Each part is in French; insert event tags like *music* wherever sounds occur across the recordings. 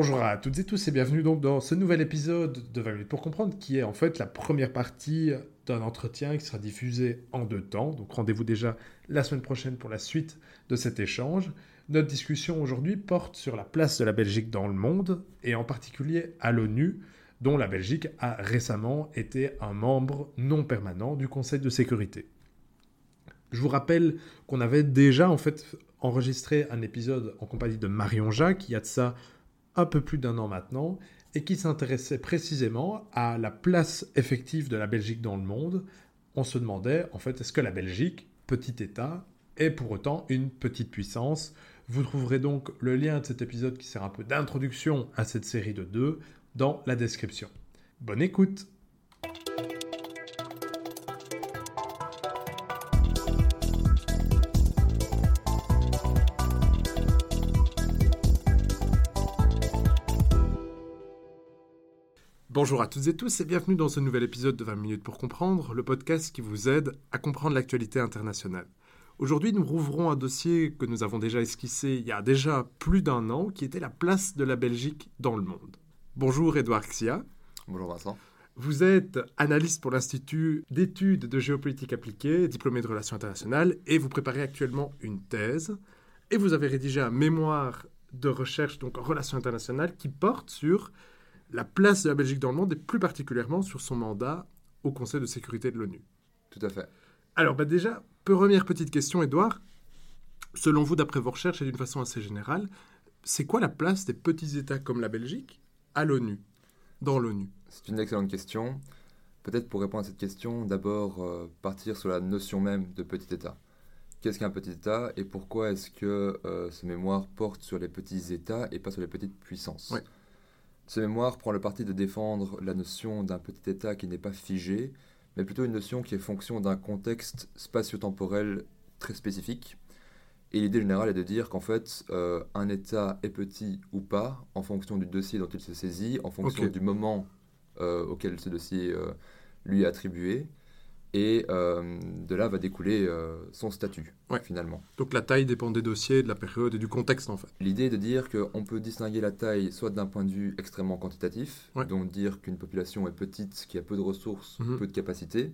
Bonjour à toutes et tous et bienvenue donc dans ce nouvel épisode de 20 minutes pour comprendre qui est en fait la première partie d'un entretien qui sera diffusé en deux temps. Donc rendez-vous déjà la semaine prochaine pour la suite de cet échange. Notre discussion aujourd'hui porte sur la place de la Belgique dans le monde et en particulier à l'ONU dont la Belgique a récemment été un membre non permanent du Conseil de sécurité. Je vous rappelle qu'on avait déjà en fait enregistré un épisode en compagnie de Marion Jacques, il y a de ça un peu plus d'un an maintenant, et qui s'intéressait précisément à la place effective de la Belgique dans le monde. On se demandait, en fait, est-ce que la Belgique, petit État, est pour autant une petite puissance? Vous trouverez donc le lien de cet épisode qui sert un peu d'introduction à cette série de deux dans la description. Bonne écoute Bonjour à toutes et tous et bienvenue dans ce nouvel épisode de 20 minutes pour comprendre, le podcast qui vous aide à comprendre l'actualité internationale. Aujourd'hui, nous rouvrons un dossier que nous avons déjà esquissé il y a déjà plus d'un an, qui était la place de la Belgique dans le monde. Bonjour Edouard Xia. Bonjour Vincent. Vous êtes analyste pour l'Institut d'études de géopolitique appliquée, diplômé de relations internationales, et vous préparez actuellement une thèse. Et vous avez rédigé un mémoire de recherche, donc en relations internationales, qui porte sur la place de la Belgique dans le monde et plus particulièrement sur son mandat au Conseil de sécurité de l'ONU. Tout à fait. Alors bah déjà, première petite question, Edouard. Selon vous, d'après vos recherches et d'une façon assez générale, c'est quoi la place des petits États comme la Belgique à l'ONU, dans l'ONU? C'est une excellente question. Peut-être pour répondre à cette question, d'abord euh, partir sur la notion même de petit État. Qu'est-ce qu'un petit État et pourquoi est-ce que euh, ce mémoire porte sur les petits États et pas sur les petites puissances? Ce mémoire prend le parti de défendre la notion d'un petit État qui n'est pas figé, mais plutôt une notion qui est fonction d'un contexte spatio-temporel très spécifique. Et l'idée générale est de dire qu'en fait, euh, un État est petit ou pas, en fonction du dossier dont il se saisit, en fonction du moment euh, auquel ce dossier euh, lui est attribué, et euh, de là va découler euh, son statut, finalement. Donc la taille dépend des dossiers, de la période et du contexte, en fait. L'idée est de dire qu'on peut distinguer la taille soit d'un point de vue extrêmement quantitatif, donc dire qu'une population est petite, qui a peu de ressources, mhm. peu de capacités,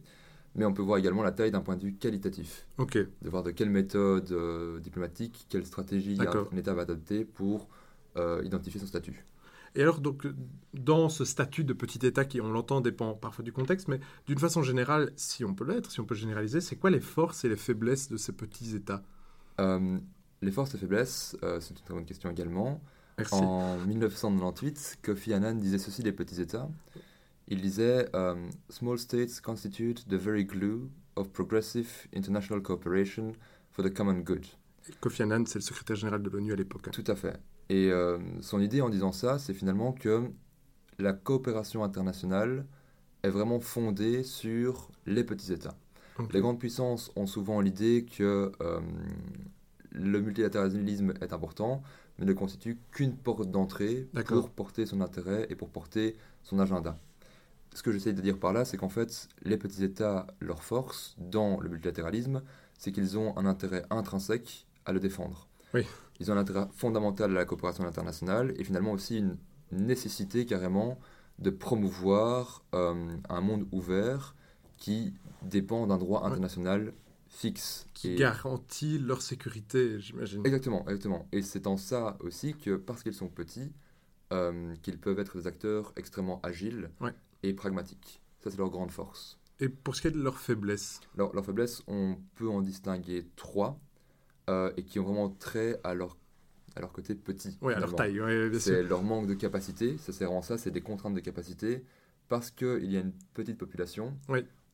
mais on peut voir également la taille d'un point de vue qualitatif. Ok. De voir de quelle méthode euh, diplomatique, quelle stratégie un État va adopter pour identifier son statut. Et alors, donc, dans ce statut de petit État qui, on l'entend, dépend parfois du contexte, mais d'une façon générale, si on peut l'être, si on peut généraliser, c'est quoi les forces et les faiblesses de ces petits États? Euh, Les forces et faiblesses, euh, c'est une très bonne question également. Merci. En 1998, Kofi Annan disait ceci des petits États. Il disait euh, Small states constitute the very glue of progressive international cooperation for the common good. Kofi Annan, c'est le secrétaire général de l'ONU à l'époque. Tout à fait. Et euh, son idée en disant ça, c'est finalement que la coopération internationale est vraiment fondée sur les petits États. Les grandes puissances ont souvent l'idée que euh, le multilatéralisme est important, mais ne constitue qu'une porte d'entrée pour porter son intérêt et pour porter son agenda. Ce que j'essaie de dire par là, c'est qu'en fait, les petits États, leur force dans le multilatéralisme, c'est qu'ils ont un intérêt intrinsèque à le défendre. Oui. Ils ont un intérêt fondamental à la coopération internationale et finalement aussi une nécessité carrément de promouvoir euh, un monde ouvert qui dépend d'un droit international fixe. Qui garantit leur sécurité, j'imagine. Exactement, exactement. Et c'est en ça aussi que, parce qu'ils sont petits, euh, qu'ils peuvent être des acteurs extrêmement agiles et pragmatiques. Ça, c'est leur grande force. Et pour ce qui est de leur faiblesse Leur, leur faiblesse, on peut en distinguer trois. Euh, et qui ont vraiment trait à leur, à leur côté petit. Oui, à leur taille, C'est leur manque de capacité, ça c'est vraiment ça, c'est des contraintes de capacité. Parce qu'il y a une petite population,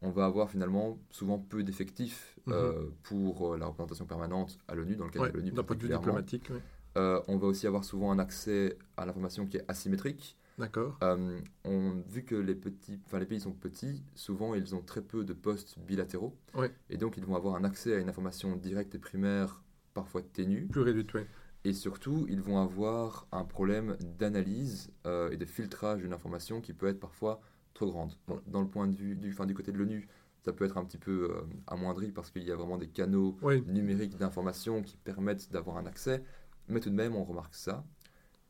on va avoir finalement souvent peu d'effectifs mhm. euh, pour euh, la représentation permanente à l'ONU, dans le cadre de l'ONU. D'un point de vue diplomatique, on va aussi avoir souvent un accès à l'information qui est asymétrique. D'accord. on, vu que les, petits, les pays sont petits, souvent ils ont très peu de postes bilatéraux. Et donc ils vont avoir un accès à une information directe et primaire, parfois ténue. Plus réduite, oui. Et surtout, ils vont avoir un problème d'analyse euh, et de filtrage d'une information qui peut être parfois trop grande. dans le point de vue du, fin, du côté de l'ONU, ça peut être un petit peu euh, amoindri parce qu'il y a vraiment des canaux numériques d'information qui permettent d'avoir un accès. Mais tout de même, on remarque ça.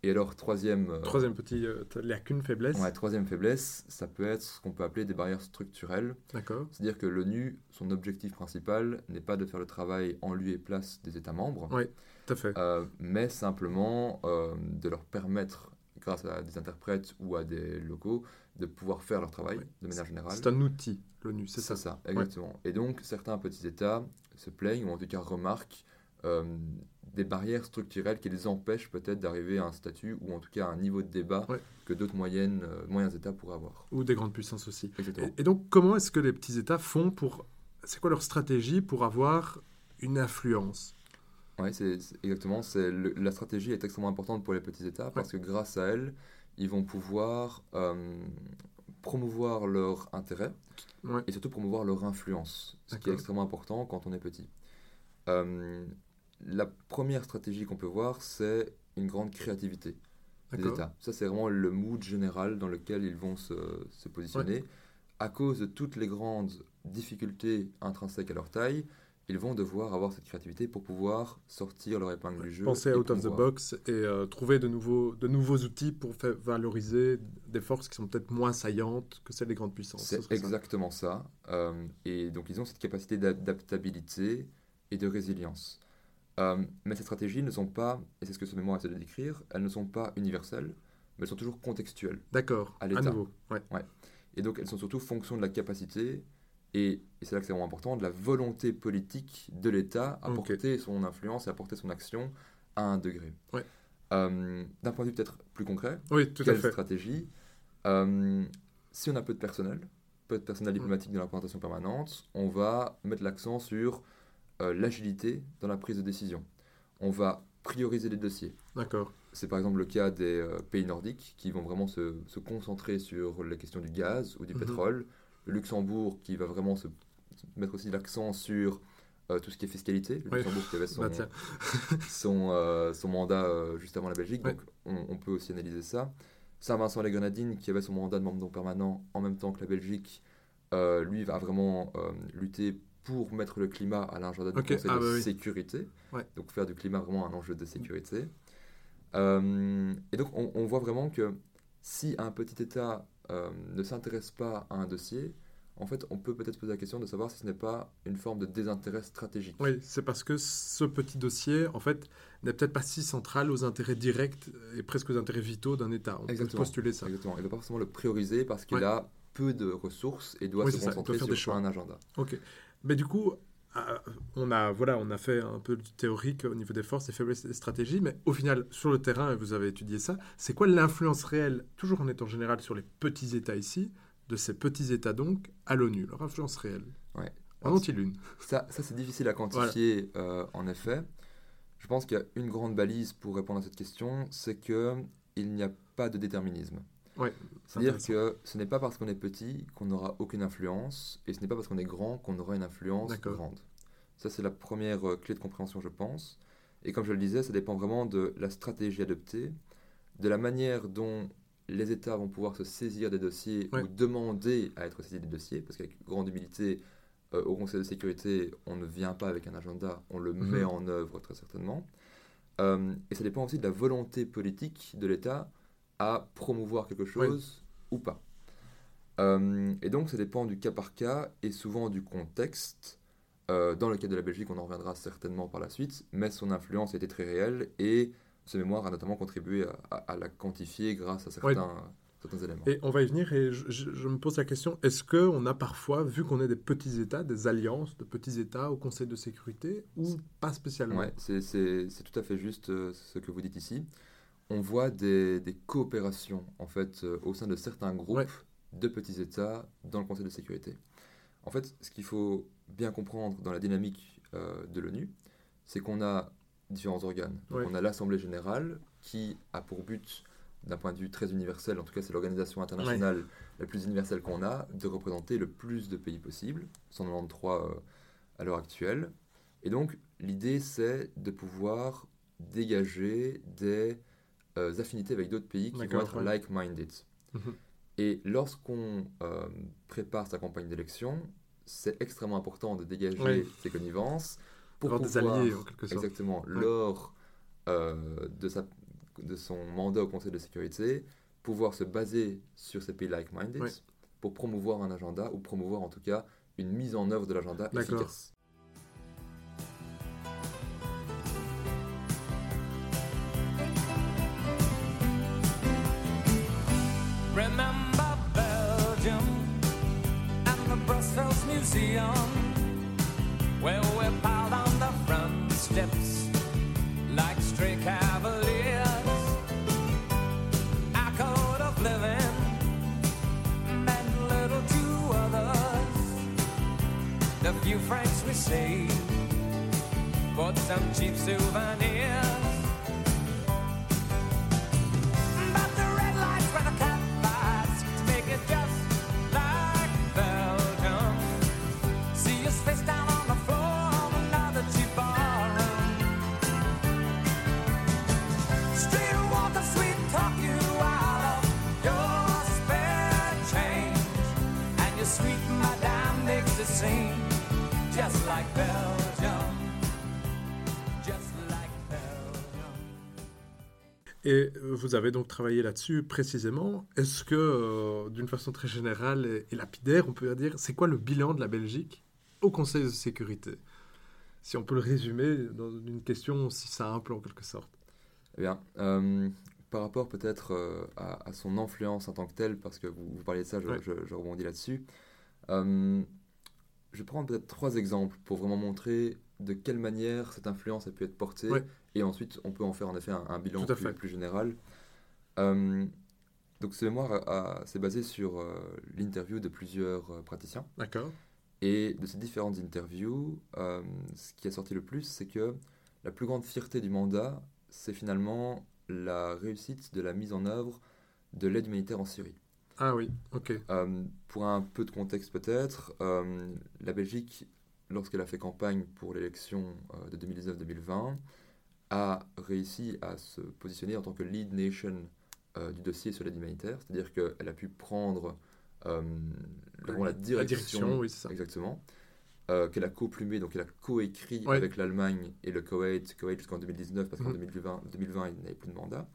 Et alors, troisième, euh, Troisième petit euh, lacune, faiblesse. ouais, troisième faiblesse, ça peut être ce qu'on peut appeler des barrières structurelles. D'accord. C'est-à-dire que l'ONU, son objectif principal n'est pas de faire le travail en lieu et place des États membres, Ouais, tout à fait. euh, mais simplement euh, de leur permettre, grâce à des interprètes ou à des locaux, de pouvoir faire leur travail de manière générale. C'est un outil, l'ONU, c'est C'est ça. ça, exactement. Et donc, certains petits États se plaignent, ou en tout cas remarquent, des barrières structurelles qui les empêchent peut-être d'arriver à un statut, ou en tout cas à un niveau de débat Ouais. que d'autres moyennes, euh, moyens États pourraient avoir. Ou des grandes puissances aussi. Et, et donc, comment est-ce que les petits États font pour... C'est quoi leur stratégie pour avoir une influence? Oui, c'est exactement. C'est la stratégie est extrêmement importante pour les petits États parce que grâce à elle, ils vont pouvoir euh, promouvoir leur intérêt Ouais. et surtout promouvoir leur influence, ce qui est extrêmement important quand on est petit. Euh, la première stratégie qu'on peut voir, c'est une grande créativité des. États. Ça, c'est vraiment le mood général dans lequel ils vont se, se positionner. À cause de toutes les grandes difficultés intrinsèques à leur taille, ils vont devoir avoir cette créativité pour pouvoir sortir leur épingle du jeu. Penser out of the box et euh, trouver de nouveaux, de nouveaux outils pour faire valoriser des forces qui sont peut-être moins saillantes que celles des grandes puissances. Ce C'est ça. exactement ça. Euh, et donc, ils ont cette capacité d'adaptabilité et de résilience. Euh, mais ces stratégies ne sont pas, et c'est ce que ce mémoire essaie de décrire, elles ne sont pas universelles, mais elles sont toujours contextuelles. D'accord, À à, l'État. nouveau. Ouais. Et donc, elles sont surtout fonction de la capacité, et, et c'est là que c'est vraiment important, de la volonté politique de l'État à porter son influence et à porter son action à un degré. Ouais. Euh, D'un point de vue peut-être plus concret, Oui, tout à quelle fait. stratégie? Euh, Si on a peu de personnel, peu de personnel diplomatique dans la représentation permanente, on va mettre l'accent sur euh, l'agilité dans la prise de décision. On va prioriser les dossiers. D'accord. C'est par exemple le cas des euh, pays nordiques qui vont vraiment se, se concentrer sur la question du gaz ou du Mhm. pétrole. Le Luxembourg qui va vraiment se, se mettre aussi l'accent sur euh, tout ce qui est fiscalité. Le. Luxembourg qui avait son, Bah, *laughs* son, euh, son mandat euh, juste avant la Belgique, donc on, on peut aussi analyser ça. Saint-Vincent-les-Grenadines, qui avait son mandat de membre non permanent en même temps que la Belgique, lui va vraiment lutter pour mettre le climat à l'agenda du Conseil ah de bah oui. sécurité, Ouais. donc faire du climat vraiment un enjeu de sécurité. Euh, et donc on, on voit vraiment que si un petit État euh, ne s'intéresse pas à un dossier, en fait on peut peut-être poser la question de savoir si ce n'est pas une forme de désintérêt stratégique. Oui, c'est parce que ce petit dossier, en fait, n'est peut-être pas si central aux intérêts directs et presque aux intérêts vitaux d'un État. On Exactement. peut postuler ça. Exactement. Il ne va pas forcément le prioriser parce qu'il Ouais. a peu de ressources et doit Oui, se ça, doit concentrer faire sur des choix. un agenda. Ok. Mais du coup, euh, on a, voilà, on a fait un peu du théorique au niveau des forces, des faiblesses et des stratégies, mais au final, sur le terrain, et vous avez étudié ça, c'est quoi l'influence réelle, toujours en étant général sur les petits États ici, de ces petits États donc, à l'ONU, leur influence réelle? Ouais. En ont-ils une? Ça, ça c'est difficile à quantifier euh, en effet. Je pense qu'il y a une grande balise pour répondre à cette question, c'est que il n'y a pas de déterminisme. Ouais, C'est-à-dire que ce n'est pas parce qu'on est petit qu'on n'aura aucune influence, et ce n'est pas parce qu'on est grand qu'on aura une influence grande. Ça, c'est la première euh, clé de compréhension, je pense. Et comme je le disais, ça dépend vraiment de la stratégie adoptée, de la manière dont les États vont pouvoir se saisir des dossiers Ouais. ou demander à être saisis des dossiers, parce qu'avec grande humilité, euh, au Conseil de sécurité, on ne vient pas avec un agenda, on le Mhm. met en œuvre très certainement. Euh, et ça dépend aussi de la volonté politique de l'État à promouvoir quelque chose ou pas. Euh, et donc ça dépend du cas par cas et souvent du contexte. Euh, dans le cas de la Belgique, on en reviendra certainement par la suite, mais son influence était très réelle et ce mémoire a notamment contribué à, à- à la quantifier grâce à certains, certains éléments. Et on va y venir, et je, je- je me pose la question, est-ce qu'on a parfois, vu qu'on est des petits États, des alliances de petits États au Conseil de sécurité, ou pas spécialement? Ouais, c'est tout à fait juste euh, ce que vous dites ici. On voit des, des coopérations en fait euh, au sein de certains groupes Ouais. de petits États dans le Conseil de sécurité. En fait, ce qu'il faut bien comprendre dans la dynamique euh, de l'ONU, c'est qu'on a différents organes. Donc, Ouais. On a l'Assemblée générale qui a pour but, d'un point de vue très universel, en tout cas c'est l'organisation internationale la plus universelle qu'on a, de représenter le plus de pays possible, 193 euh, à l'heure actuelle. Et donc, l'idée, c'est de pouvoir dégager des euh, affinités avec d'autres pays qui vont être ouais. like-minded. Mhm. Et lorsqu'on euh, prépare sa campagne d'élection, c'est extrêmement important de dégager Ouais. ces connivences pour Avoir des pouvoir, alliés, en quelque sorte. exactement, Ouais. lors euh, de sa de son mandat au Conseil de sécurité, pouvoir se baser sur ces pays like-minded pour promouvoir un agenda, ou promouvoir en tout cas une mise en œuvre de l'agenda efficace. Museum, where we piled on the front steps like stray cavaliers. Our code of living meant little to others. The few francs we saved bought some cheap souvenirs. Et euh, vous avez donc travaillé là-dessus précisément. Est-ce que, euh, d'une façon très générale et, et lapidaire, on peut dire, c'est quoi le bilan de la Belgique au Conseil de sécurité? Si on peut le résumer dans une question aussi simple en quelque sorte. Eh bien, euh, par rapport peut-être euh, à, à son influence en tant que telle, parce que vous, vous parliez de ça, je, Ouais. je- je rebondis là-dessus. Je vais prendre peut-être trois exemples pour vraiment montrer de quelle manière cette influence a pu être portée, Ouais. Et ensuite on peut en faire en effet un, un bilan plus, général. Euh, donc ce mémoire s'est basé sur euh, l'interview de plusieurs euh, praticiens. D'accord Et de ces différentes interviews, ce qui a sorti le plus, c'est que la plus grande fierté du mandat, c'est finalement la réussite de la mise en œuvre de l'aide humanitaire en Syrie. Ah oui, ok. Pour un peu de contexte peut-être, la Belgique, lorsqu'elle a fait campagne pour l'élection de 2019-2020, a réussi à se positionner en tant que lead nation euh, du dossier sur l'aide humanitaire, c'est-à-dire qu'elle a pu prendre euh, la direction, La direction, oui, c'est ça. exactement, euh, qu'elle a co-plumé, donc elle a co-écrit Ouais. avec l'Allemagne et le Koweït, Koweït jusqu'en 2019 parce qu'en Mhm. 2020, 2020 il n'avait plus de mandat.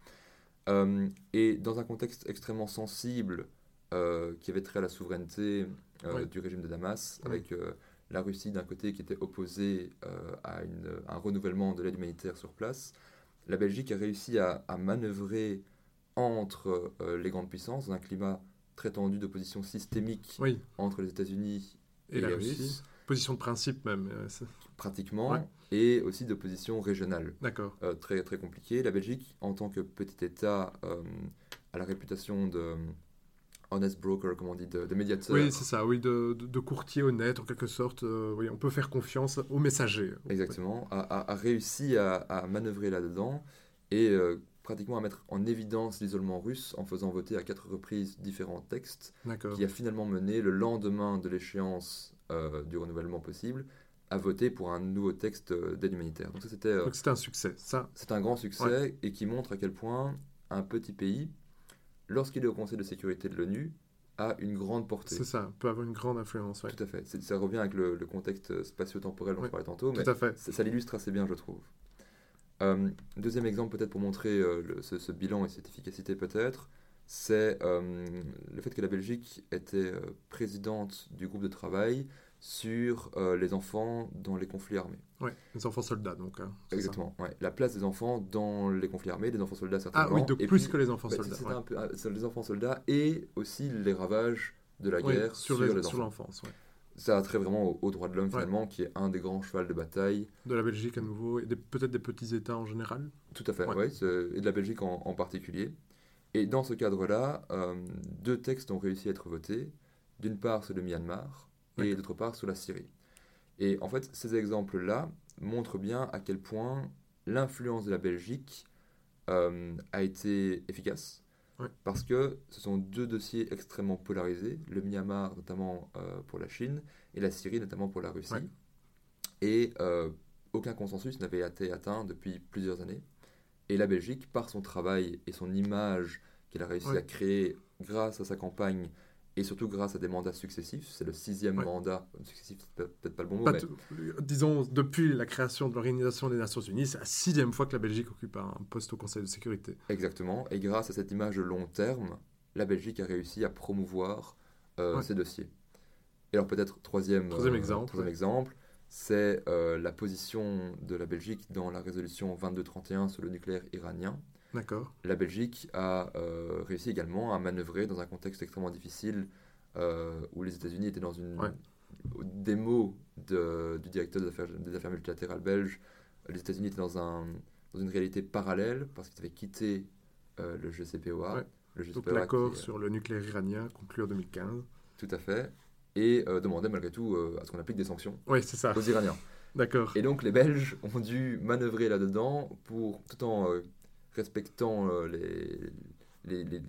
Et dans un contexte extrêmement sensible qui avait trait à la souveraineté Ouais. du régime de Damas, Ouais. avec la Russie d'un côté qui était opposée euh, à une- un renouvellement de l'aide humanitaire sur place, la Belgique a réussi à, à manœuvrer entre euh, les grandes puissances dans un climat très tendu d'opposition systémique Oui, entre les États-Unis et, et la Russie. Position de principe même. euh, pratiquement, Ouais. et aussi d'opposition régionale. D'accord. très, très compliqué. La Belgique, en tant que petit État, a la réputation de honest broker, comme on dit, de, de médiateur. Oui, c'est ça, oui, de, courtier honnête en quelque sorte. euh, oui, on peut faire confiance aux messagers. Exactement, a, a- a réussi à, à manœuvrer là-dedans et euh, pratiquement à mettre en évidence l'isolement russe en faisant voter à quatre reprises différents textes, qui a finalement mené le lendemain de l'échéance euh, du renouvellement possible à voter pour un nouveau texte d'aide humanitaire. Donc ça, c'était un succès. Ça, C'est un grand succès et qui montre à quel point un petit pays, lorsqu'il est au Conseil de sécurité de l'ONU, a une grande portée. c'est ça, peut avoir une grande influence. ouais. Tout à fait. Ça revient avec le, le contexte spatio-temporel dont Ouais. je parlais tantôt, mais Tout à fait. ça, ça l'illustre assez bien, je trouve. Euh, deuxième exemple, peut-être pour montrer euh, le- ce, ce bilan et cette efficacité, peut-être, c'est euh, le fait que la Belgique était présidente du groupe de travail sur euh, les enfants dans les conflits armés. Ouais, les enfants soldats, donc. hein. Exactement. ouais. La place des enfants dans les conflits armés, des enfants soldats certainement. Ah oui, et plus puis- que les enfants Ouais, soldats. ouais. un peu sur les enfants soldats et aussi les ravages de la Oui, guerre sur, sur, les- les sur l'enfance. Ça a trait vraiment aux, aux droits de l'homme finalement, qui est un des grands chevals de bataille. De la Belgique à nouveau, et peut-être des petits États en général. Tout à fait, c'est- et de la Belgique en, en particulier. Et dans ce cadre-là, euh, deux textes ont réussi à être votés. D'une part sur le Myanmar et d'autre part sur la Syrie. Et en fait, ces exemples-là montrent bien à quel point l'influence de la Belgique euh, a été efficace. Ouais. Parce que ce sont deux dossiers extrêmement polarisés, le Myanmar notamment euh, pour la Chine et la Syrie notamment pour la Russie. Ouais. Et euh, aucun consensus n'avait été atteint depuis plusieurs années. Et la Belgique, par son travail et son image qu'elle a réussi Ouais. à créer grâce à sa campagne et surtout grâce à des mandats successifs. C'est le sixième Ouais. mandat, successif, c'est peut- peut-être pas le bon mot, mais disons, depuis la création de l'Organisation des Nations Unies, c'est la sixième fois que la Belgique occupe un poste au Conseil de sécurité. exactement. Et grâce à cette image de long terme, la Belgique a réussi à promouvoir euh, Ouais. ces dossiers. Et alors peut-être troisième, Troisième exemple, troisième ouais. exemple, c'est euh, la position de la Belgique dans la résolution 2231 sur le nucléaire iranien. D'accord. La Belgique a euh, réussi également à manœuvrer dans un contexte extrêmement difficile euh, où les États-Unis étaient dans une Ouais. des mots de- du directeur des affaires, des affaires multilatérales belges. Les États-Unis étaient dans, un, dans une réalité parallèle parce qu'ils avaient quitté euh, le GCPOA. Ouais. Le Donc GCPOA l'accord qui est- sur le nucléaire iranien conclu en 2015. Tout à fait. Et demandait malgré tout à ce qu'on applique des sanctions ça. aux Iraniens. D'accord. Et donc les Belges ont dû manœuvrer là-dedans pour, tout en euh, respectant euh, les, les, les,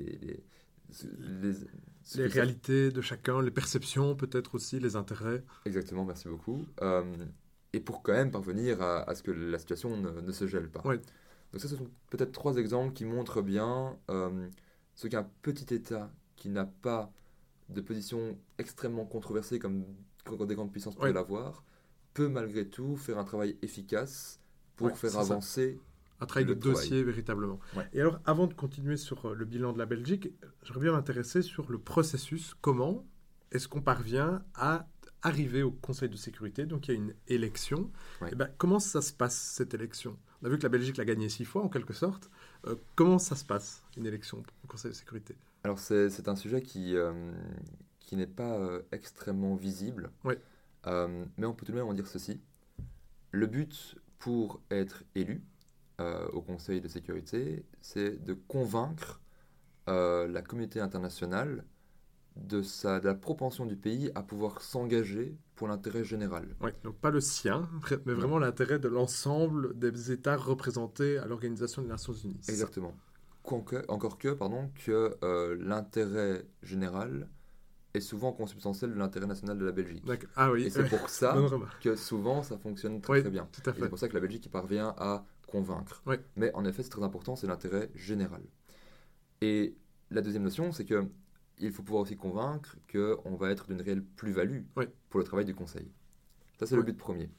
les, réalités de chacun, les perceptions peut-être aussi, les intérêts. Exactement, merci beaucoup. Euh, et pour quand même parvenir à, à ce que la situation ne, ne se gèle pas. Ouais. Donc ça, ce sont peut-être trois exemples qui montrent bien euh, ce qu'un petit État qui n'a pas de position extrêmement controversée comme des grandes puissances pourraient Ouais. l'avoir, peut malgré tout faire un travail efficace pour Ouais, faire ça. Un travail Le de travail. dossier véritablement. Ouais. Et alors, avant de continuer sur euh, le bilan de la Belgique, j'aimerais bien m'intéresser sur le processus. Comment est-ce qu'on parvient à arriver au Conseil de sécurité? Donc, il y a une élection. Ouais. Eh ben, comment ça se passe, cette élection? On a vu que la Belgique l'a gagnée six fois, en quelque sorte. Euh, comment ça se passe, une élection au Conseil de sécurité? Alors c'est un sujet qui, euh, qui n'est pas euh, extrêmement visible, Ouais. Mais on peut tout de même en dire ceci. Le but pour être élu euh, au Conseil de sécurité, c'est de convaincre euh, la communauté internationale de, sa, de la propension du pays à pouvoir s'engager pour l'intérêt général. Ouais, donc pas le sien, mais vraiment l'intérêt de l'ensemble des États représentés à l'Organisation des Nations Unies. Exactement. Encore que, pardon, que euh, l'intérêt général est souvent consubstantiel de l'intérêt national de la Belgique. Ah oui, Et c'est pour *laughs* ça que souvent ça fonctionne très Oui, très bien. tout à Et fait. c'est pour ça que la Belgique parvient à convaincre. Mais en effet, c'est très important, c'est l'intérêt général. Et la deuxième notion, c'est que il faut pouvoir aussi convaincre qu'on va être d'une réelle plus-value pour le travail du Conseil. Ça, c'est le but premier.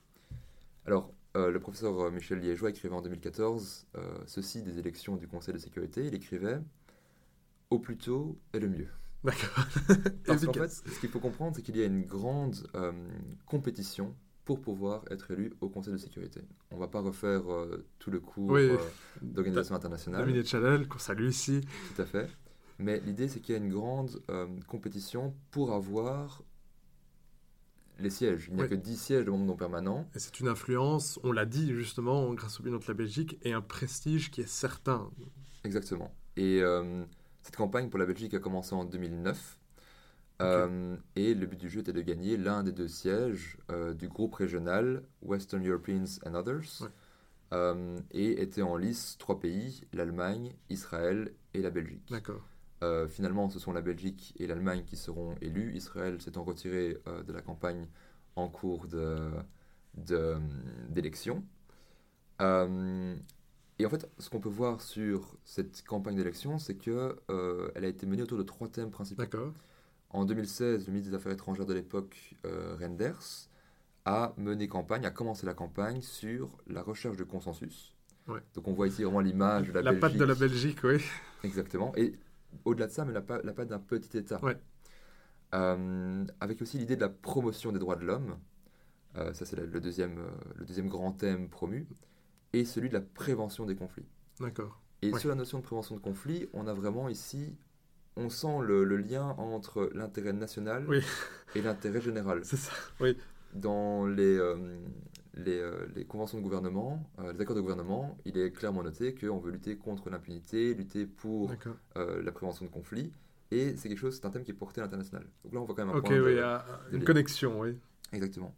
Alors, euh, le professeur euh, Michel Liégeois écrivait en 2014 euh, ceci des élections du Conseil de sécurité. Il écrivait Au plus tôt est le mieux. D'accord. Parce qu'en fait, ce qu'il faut comprendre, c'est qu'il y a une grande euh, compétition pour pouvoir être élu au Conseil de sécurité. On ne va pas refaire euh, tout le cours Oui. euh, d'organisation internationale, Dominique Chanel, qu'on salue ici. tout à fait. Mais l'idée, c'est qu'il y a une grande euh, compétition pour avoir les sièges. Il n'y a Oui. que 10 sièges de membres non permanents. Et c'est une influence, on l'a dit justement, grâce au bilan de la Belgique, et un prestige qui est certain. Exactement. Et cette campagne pour la Belgique a commencé en 2009. Euh, et le but du jeu était de gagner l'un des deux sièges euh, du groupe régional Western Europeans and Others. Ouais. Euh, et étaient en lice trois pays, l'Allemagne, Israël et la Belgique. D'accord. Euh, finalement, ce sont la Belgique et l'Allemagne qui seront élus. Israël s'étant retiré euh, de la campagne en cours de- de- d'élection. Euh, et en fait, ce qu'on peut voir sur cette campagne d'élection, c'est que euh, elle a été menée autour de trois thèmes principaux. D'accord. En 2016, le ministre des Affaires étrangères de l'époque, euh, Renders, a mené campagne, a commencé la campagne sur la recherche de consensus. Ouais. Donc on voit ici vraiment l'image de la, La, Belgique. patte de la Belgique, oui. Exactement. Et au-delà de ça, mais la, pa- la patte d'un petit État. Ouais. Euh, avec aussi l'idée de la promotion des droits de l'homme. Euh, ça, c'est la- le, deuxième, euh, le deuxième grand thème promu. Et celui de la prévention des conflits. D'accord. Et Ouais. sur la notion de prévention de conflits, on a vraiment ici, on sent le, le lien entre l'intérêt national Oui. et l'intérêt général. C'est ça. Dans les, euh, les, euh, les conventions de gouvernement, euh, les accords de gouvernement, il est clairement noté qu'on veut lutter contre l'impunité, lutter pour la prévention de conflits. Et c'est quelque chose, c'est un thème qui est porté à l'international. Donc là, on voit quand même un Ok, point de- oui, ah, de une connexion, oui. Exactement.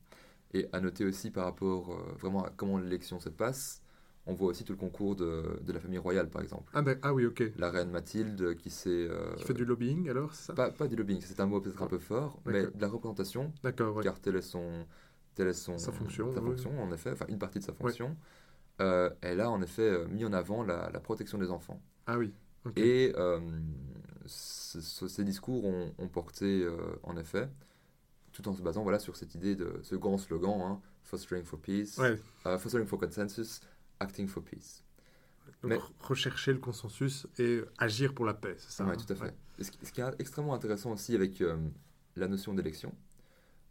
Et à noter aussi par rapport vraiment à comment l'élection se passe, on voit aussi tout le concours de, de la famille royale, par exemple. Ah, d'ac- ah oui, ok. La reine Mathilde qui s'est... euh, Qui fait du lobbying alors, ça? Pas, pas du lobbying, c'est un mot peut-être un peu fort, mais de la représentation, D'accord, ouais. car telle est son, telle est son, Sa fonction, sa oui. fonction, en effet, enfin une partie de sa fonction. Euh, elle a en effet euh, mis en avant la, la protection des enfants. Ah oui. Et euh, ce- ce- ces discours ont, ont porté euh, en effet, tout en se basant voilà, sur cette idée de ce grand slogan, hein, Fostering for Peace, Ouais. Fostering for Consensus, Acting for Peace. Donc, Mais- rechercher le consensus et agir pour la paix, c'est ça Oui, hein tout à fait. Ouais. Ce, qui- ce qui est extrêmement intéressant aussi avec euh, la notion d'élection,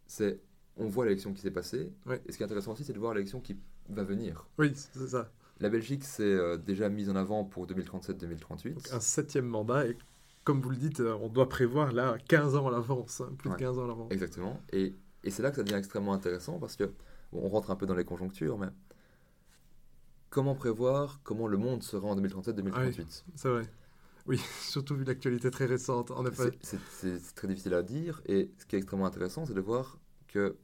c'est on voit l'élection qui s'est passée, Ouais. et ce qui est intéressant aussi, c'est de voir l'élection qui va venir. Oui, c'est ça. La Belgique s'est euh, déjà mise en avant pour 2037-2038. Donc, un septième mandat, et comme vous le dites, euh, on doit prévoir là 15 ans à l'avance, hein, plus Ouais. de 15 ans à l'avance. Exactement. Et, et c'est là que ça devient extrêmement intéressant parce que bon, on rentre un peu dans les conjonctures, mais comment prévoir comment le monde sera en 2037-2038 C'est vrai. Oui, *laughs* surtout vu l'actualité très récente, en effet. C'est- très difficile à dire. Et ce qui est extrêmement intéressant, c'est de voir que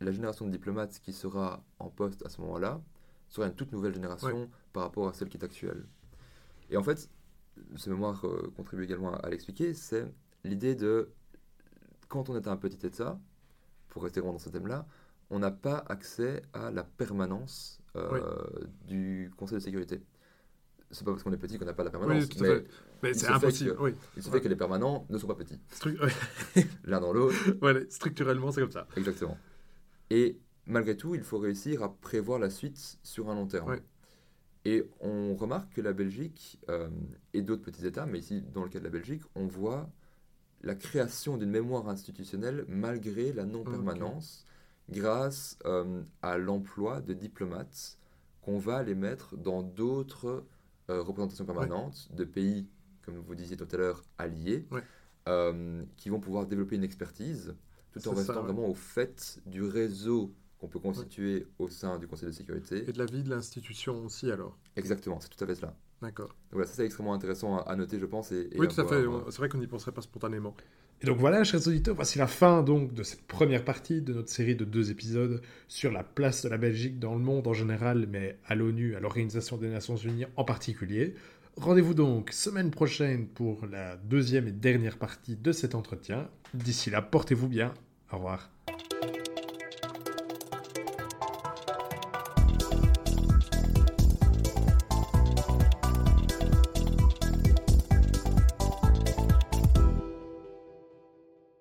la génération de diplomates qui sera en poste à ce moment-là sera une toute nouvelle génération par rapport à celle qui est actuelle. Et en fait, ce mémoire euh, contribue également à, à l'expliquer, c'est l'idée de quand on est un petit État, pour rester dans ce thème-là, on n'a pas accès à la permanence euh, du Conseil de sécurité. C'est pas parce qu'on est petit qu'on n'a pas la permanence, Oui, mais c'est impossible. que- Oui. il se Ouais. fait que les permanents ne sont pas petits. Stru- *laughs* L'un dans l'autre, *laughs* structurellement, c'est comme ça. Exactement. Et malgré tout, il faut réussir à prévoir la suite sur un long terme. Ouais. Et on remarque que la Belgique euh, et d'autres petits États, mais ici dans le cas de la Belgique, on voit la création d'une mémoire institutionnelle malgré la non-permanence, grâce euh, à l'emploi de diplomates qu'on va les mettre dans d'autres euh, représentations permanentes de pays, comme vous disiez tout à l'heure, alliés, Ouais. euh, qui vont pouvoir développer une expertise tout en restant ça, ouais. vraiment au fait du réseau qu'on peut constituer au sein du Conseil de sécurité. Et de la vie de l'institution aussi, alors. Exactement, c'est tout à fait cela. D'accord. Voilà, ça c'est extrêmement intéressant à, à noter, je pense. Et, et Oui, tout à fait. euh, C'est vrai qu'on n'y penserait pas spontanément. Et donc voilà, chers auditeurs, voici la fin donc de cette première partie de notre série de deux épisodes sur la place de la Belgique dans le monde en général, mais à l'ONU, à l'Organisation des Nations Unies en particulier. Rendez-vous donc semaine prochaine pour la deuxième et dernière partie de cet entretien. D'ici là, portez-vous bien. Au revoir.